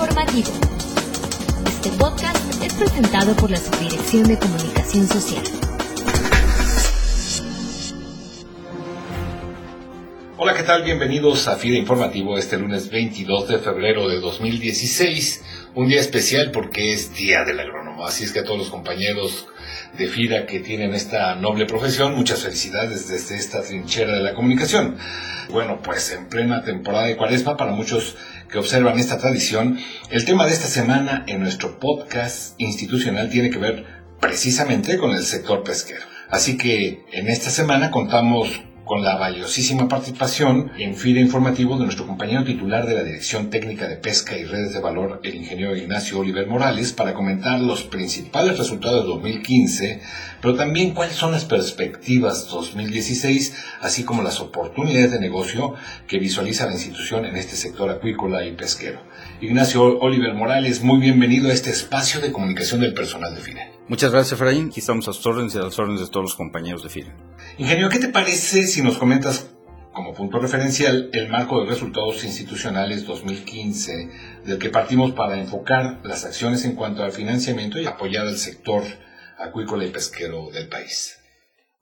informativo. Este podcast es presentado por la Subdirección de Comunicación Social. Hola, ¿qué tal? Bienvenidos a FIDE Informativo este lunes 22 de febrero de 2016. Un día especial porque es Día del Así es que a todos los compañeros de FIDA que tienen esta noble profesión, muchas felicidades desde esta trinchera de la comunicación. Bueno, pues en plena temporada de cuaresma, para muchos que observan esta tradición, el tema de esta semana en nuestro podcast institucional tiene que ver precisamente con el sector pesquero. Así que en esta semana contamos con la valiosísima participación en FIDE Informativo de nuestro compañero titular de la Dirección Técnica de Pesca y Redes de Valor, el ingeniero Ignacio Oliver Morales, para comentar los principales resultados de 2015, pero también cuáles son las perspectivas 2016, así como las oportunidades de negocio que visualiza la institución en este sector acuícola y pesquero. Ignacio Oliver Morales, muy bienvenido a este espacio de comunicación del personal de FIDE. Muchas gracias, Efraín. Aquí estamos a sus órdenes y a las órdenes de todos los compañeros de FIDE. Ingeniero, ¿qué te parece si nos comentas como punto referencial el marco de resultados institucionales 2015 del que partimos para enfocar las acciones en cuanto al financiamiento y apoyar al sector acuícola y pesquero del país?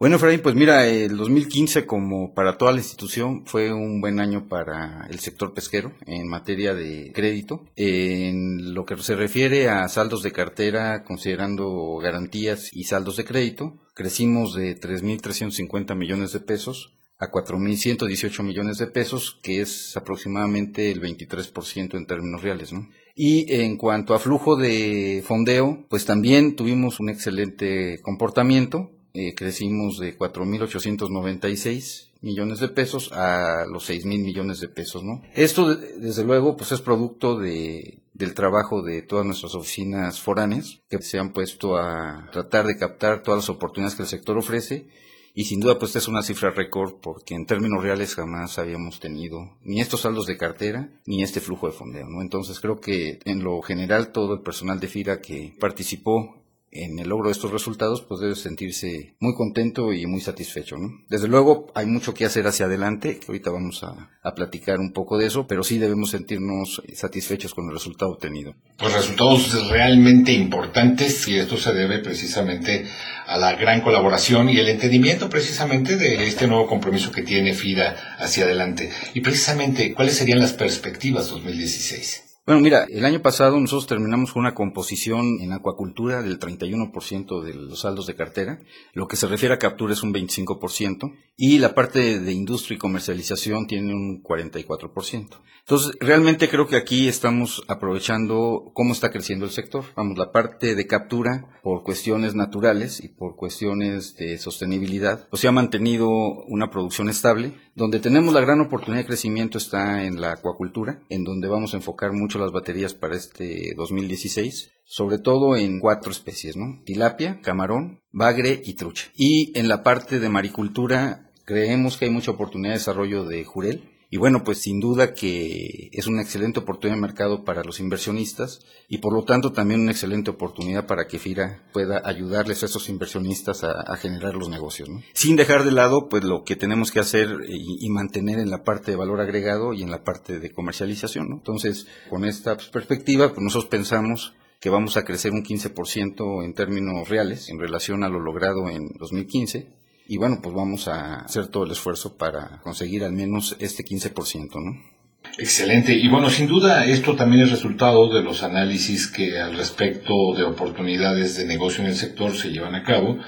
Bueno, Efraín, pues mira, el 2015, como para toda la institución, fue un buen año para el sector pesquero en materia de crédito. En lo que se refiere a saldos de cartera, considerando garantías y saldos de crédito, crecimos de 3.350 millones de pesos a 4.118 millones de pesos, que es aproximadamente el 23% en términos reales, ¿no? Y en cuanto a flujo de fondeo, pues también tuvimos un excelente comportamiento, eh, crecimos de 4.896 millones de pesos a los 6.000 millones de pesos, ¿no? Esto, desde luego, pues es producto de, del trabajo de todas nuestras oficinas foráneas, que se han puesto a tratar de captar todas las oportunidades que el sector ofrece, y sin duda, pues es una cifra récord, porque en términos reales jamás habíamos tenido ni estos saldos de cartera, ni este flujo de fondeo, ¿no? Entonces creo que en lo general todo el personal de FIRA que participó en el logro de estos resultados, pues debe sentirse muy contento y muy satisfecho. ¿no? Desde luego hay mucho que hacer hacia adelante, ahorita vamos a, a, platicar un poco de eso, pero sí debemos sentirnos satisfechos con el resultado obtenido. Pues resultados realmente importantes y esto se debe precisamente a la gran colaboración y el entendimiento precisamente de este nuevo compromiso que tiene FIDA hacia adelante. Y precisamente, ¿cuáles serían las perspectivas 2016? Bueno, mira, el año pasado nosotros terminamos con una composición en acuacultura del 31% de los saldos de cartera. Lo que se refiere a captura es un 25%. Y la parte de industria y comercialización tiene un 44%. Entonces, realmente creo que aquí estamos aprovechando cómo está creciendo el sector. Vamos, la parte de captura, por cuestiones naturales y por cuestiones de sostenibilidad, pues se ha mantenido una producción estable. Donde tenemos la gran oportunidad de crecimiento está en la acuacultura, en donde vamos a enfocar mucho las baterías para este 2016, sobre todo en cuatro especies, ¿no? Tilapia, camarón, bagre y trucha. Y en la parte de maricultura creemos que hay mucha oportunidad de desarrollo de jurel. Y bueno, pues sin duda que es una excelente oportunidad de mercado para los inversionistas y por lo tanto también una excelente oportunidad para que FIRA pueda ayudarles a esos inversionistas a, generar los negocios. Sin dejar de lado pues lo que tenemos que hacer y, mantener en la parte de valor agregado y en la parte de comercialización. Entonces, con esta perspectiva, pues nosotros pensamos que vamos a crecer un 15% en términos reales en relación a lo logrado en 2015 y bueno, pues vamos a hacer todo el esfuerzo para conseguir al menos este 15%, ¿no? Excelente. Y bueno, sin duda esto también es resultado de los análisis que al respecto de oportunidades de negocio en el sector se llevan a cabo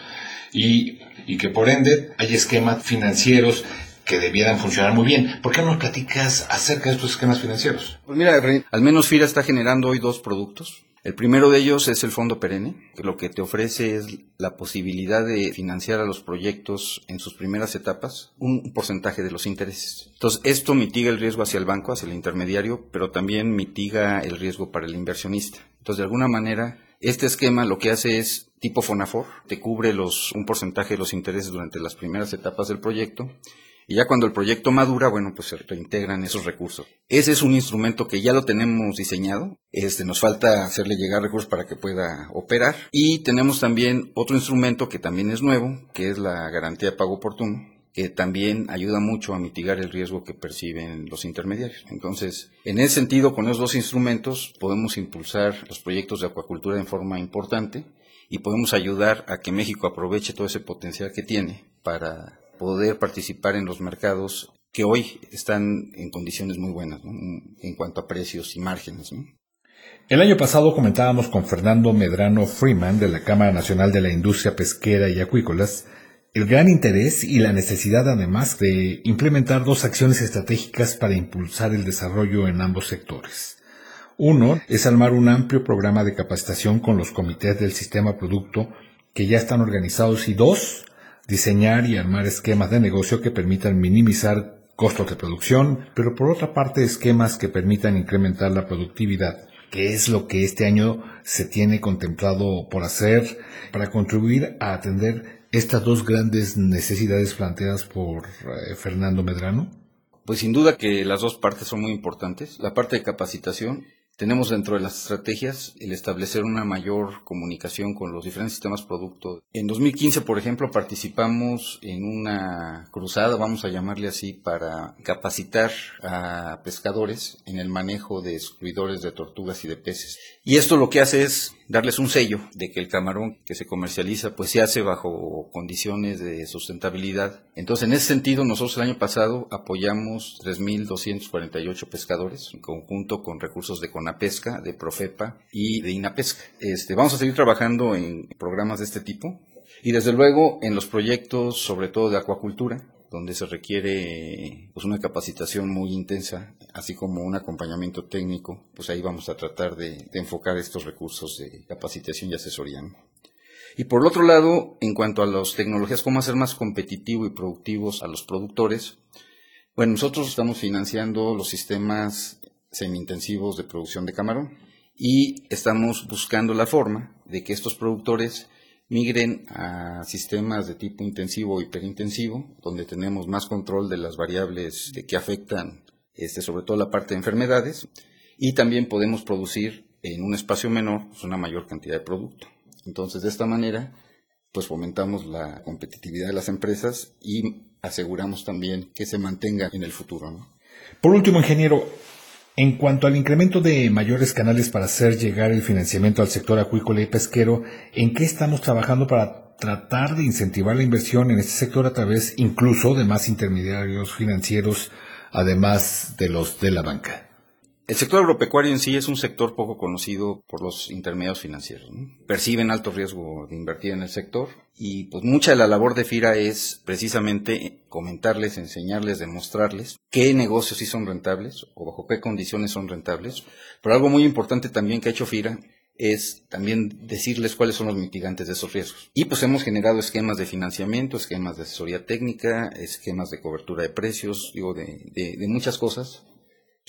y, y que por ende hay esquemas financieros que debieran funcionar muy bien. ¿Por qué no nos platicas acerca de estos esquemas financieros? Pues mira, al menos FIRA está generando hoy dos productos. El primero de ellos es el fondo perenne, que lo que te ofrece es la posibilidad de financiar a los proyectos en sus primeras etapas un porcentaje de los intereses. Entonces, esto mitiga el riesgo hacia el banco, hacia el intermediario, pero también mitiga el riesgo para el inversionista. Entonces, de alguna manera, este esquema lo que hace es tipo Fonafor, te cubre los, un porcentaje de los intereses durante las primeras etapas del proyecto y ya cuando el proyecto madura, bueno, pues se reintegran esos recursos. Ese es un instrumento que ya lo tenemos diseñado. Este, nos falta hacerle llegar recursos para que pueda operar. Y tenemos también otro instrumento que también es nuevo, que es la garantía de pago oportuno que también ayuda mucho a mitigar el riesgo que perciben los intermediarios. Entonces, en ese sentido, con esos dos instrumentos podemos impulsar los proyectos de acuacultura en forma importante y podemos ayudar a que México aproveche todo ese potencial que tiene para poder participar en los mercados que hoy están en condiciones muy buenas en cuanto a precios y márgenes. El año pasado comentábamos con Fernando Medrano Freeman de la Cámara Nacional de la Industria Pesquera y Acuícolas el gran interés y la necesidad además de implementar dos acciones estratégicas para impulsar el desarrollo en ambos sectores. Uno es armar un amplio programa de capacitación con los comités del sistema producto que ya están organizados y dos, diseñar y armar esquemas de negocio que permitan minimizar costos de producción, pero por otra parte esquemas que permitan incrementar la productividad, que es lo que este año se tiene contemplado por hacer para contribuir a atender estas dos grandes necesidades planteadas por eh, Fernando Medrano? Pues sin duda que las dos partes son muy importantes. La parte de capacitación tenemos dentro de las estrategias el establecer una mayor comunicación con los diferentes sistemas producto. En 2015, por ejemplo, participamos en una cruzada, vamos a llamarle así, para capacitar a pescadores en el manejo de excluidores de tortugas y de peces. Y esto lo que hace es darles un sello de que el camarón que se comercializa pues se hace bajo condiciones de sustentabilidad. Entonces, en ese sentido, nosotros el año pasado apoyamos 3.248 pescadores en conjunto con recursos de Conapesca, de Profepa y de Inapesca. Este, vamos a seguir trabajando en programas de este tipo y desde luego en los proyectos sobre todo de acuacultura donde se requiere pues una capacitación muy intensa, así como un acompañamiento técnico, pues ahí vamos a tratar de, enfocar estos recursos de capacitación y asesoría. Y por otro lado, en cuanto a las tecnologías, cómo hacer más competitivo y productivos a los productores, bueno, nosotros estamos financiando los sistemas semi-intensivos de producción de camarón y estamos buscando la forma de que estos productores migren a sistemas de tipo intensivo o hiperintensivo, donde tenemos más control de las variables que afectan este, sobre todo la parte de enfermedades, y también podemos producir en un espacio menor pues, una mayor cantidad de producto. Entonces, de esta manera, pues fomentamos la competitividad de las empresas y aseguramos también que se mantenga en el futuro. Por último, ingeniero, en cuanto al incremento de mayores canales para hacer llegar el financiamiento al sector acuícola y pesquero, ¿en qué estamos trabajando para tratar de incentivar la inversión en este sector a través incluso de más intermediarios financieros, además de los de la banca? El sector agropecuario en sí es un sector poco conocido por los intermediarios financieros. Perciben alto riesgo de invertir en el sector y pues mucha de la labor de FIRA es precisamente comentarles, enseñarles, demostrarles qué negocios sí son rentables o bajo qué condiciones son rentables. Pero algo muy importante también que ha hecho FIRA es también decirles cuáles son los mitigantes de esos riesgos. Y pues hemos generado esquemas de financiamiento, esquemas de asesoría técnica, esquemas de cobertura de precios, digo, de, de muchas cosas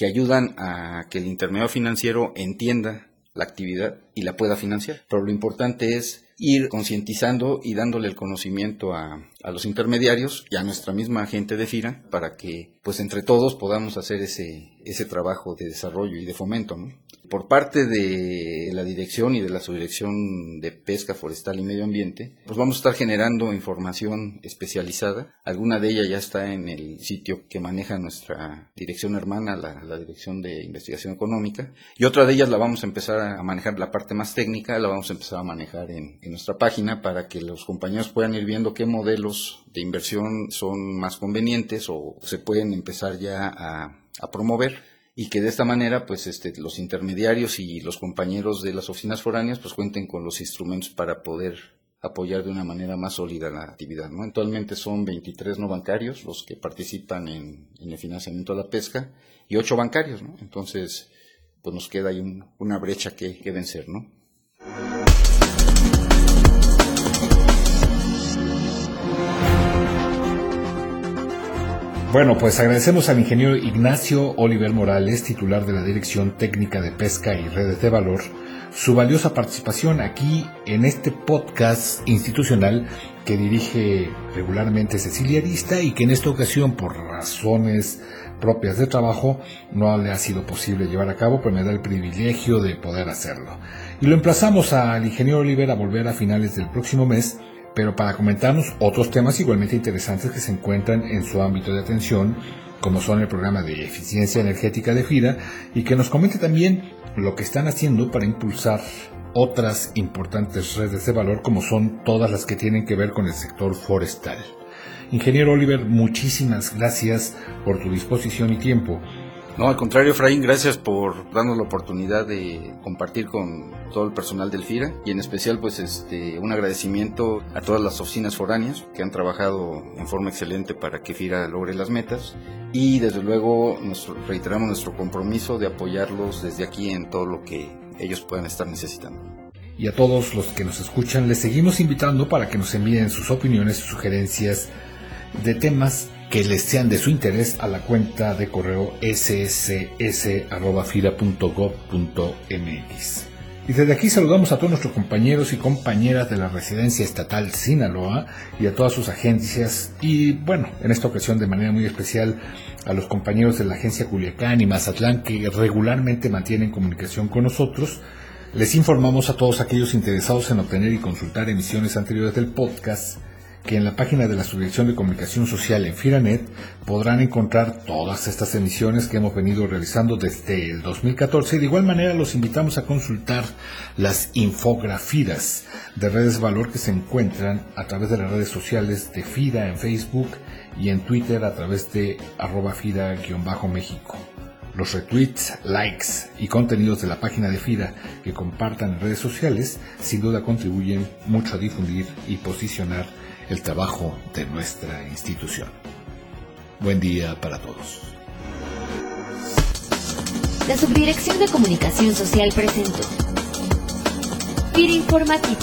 que ayudan a que el intermediario financiero entienda la actividad y la pueda financiar. Pero lo importante es ir concientizando y dándole el conocimiento a, a, los intermediarios y a nuestra misma gente de FIRA para que pues entre todos podamos hacer ese, ese trabajo de desarrollo y de fomento. ¿no? Por parte de la dirección y de la subdirección de pesca forestal y medio ambiente, pues vamos a estar generando información especializada. Alguna de ellas ya está en el sitio que maneja nuestra dirección hermana, la, Dirección de Investigación Económica, y otra de ellas la vamos a empezar a manejar, la parte más técnica, la vamos a empezar a manejar en, en nuestra página para que los compañeros puedan ir viendo qué modelos de inversión son más convenientes o se pueden empezar ya a promover y que de esta manera pues este, los intermediarios y los compañeros de las oficinas foráneas pues cuenten con los instrumentos para poder apoyar de una manera más sólida la actividad. ¿no? Actualmente son 23 no bancarios los que participan en, el financiamiento de la pesca y 8 bancarios. ¿no? Entonces pues nos queda ahí una brecha que, que vencer. ¿no? Bueno, pues agradecemos al ingeniero Ignacio Oliver Morales, titular de la Dirección Técnica de Pesca y Redes de Valor, su valiosa participación aquí en este podcast institucional que dirige regularmente Cecilia Arista y que en esta ocasión, por razones propias de trabajo, no le ha sido posible llevar a cabo, pero me da el privilegio de poder hacerlo. Y lo emplazamos al ingeniero Oliver a volver a finales del próximo mes pero para comentarnos otros temas igualmente interesantes que se encuentran en su ámbito de atención, como son el programa de eficiencia energética de FIRA, y que nos comente también lo que están haciendo para impulsar otras importantes redes de valor como son todas las que tienen que ver con el sector forestal. Ingeniero Oliver, muchísimas gracias por tu disposición y tiempo. No, al contrario, Efraín, gracias por darnos la oportunidad de compartir con todo el personal del FIRA y en especial pues este un agradecimiento a todas las oficinas foráneas que han trabajado en forma excelente para que FIRA logre las metas y desde luego reiteramos nuestro compromiso de apoyarlos desde aquí en todo lo que ellos puedan estar necesitando. Y a todos los que nos escuchan les seguimos invitando para que nos envíen sus opiniones y sugerencias de temas que les sean de su interés a la cuenta de correo sss.fira.gov.mx. Y desde aquí saludamos a todos nuestros compañeros y compañeras de la Residencia Estatal Sinaloa y a todas sus agencias y bueno, en esta ocasión de manera muy especial a los compañeros de la agencia Culiacán y Mazatlán que regularmente mantienen comunicación con nosotros. Les informamos a todos aquellos interesados en obtener y consultar emisiones anteriores del podcast que en la página de la Subdirección de Comunicación Social en Firanet podrán encontrar todas estas emisiones que hemos venido realizando desde el 2014 y de igual manera los invitamos a consultar las infografías de redes valor que se encuentran a través de las redes sociales de FIRA en Facebook y en Twitter a través de arroba FIRA-México. Los retweets, likes y contenidos de la página de FIRA que compartan en redes sociales sin duda contribuyen mucho a difundir y posicionar el trabajo de nuestra institución. Buen día para todos. La Subdirección de Comunicación Social presentó FIRA Informativo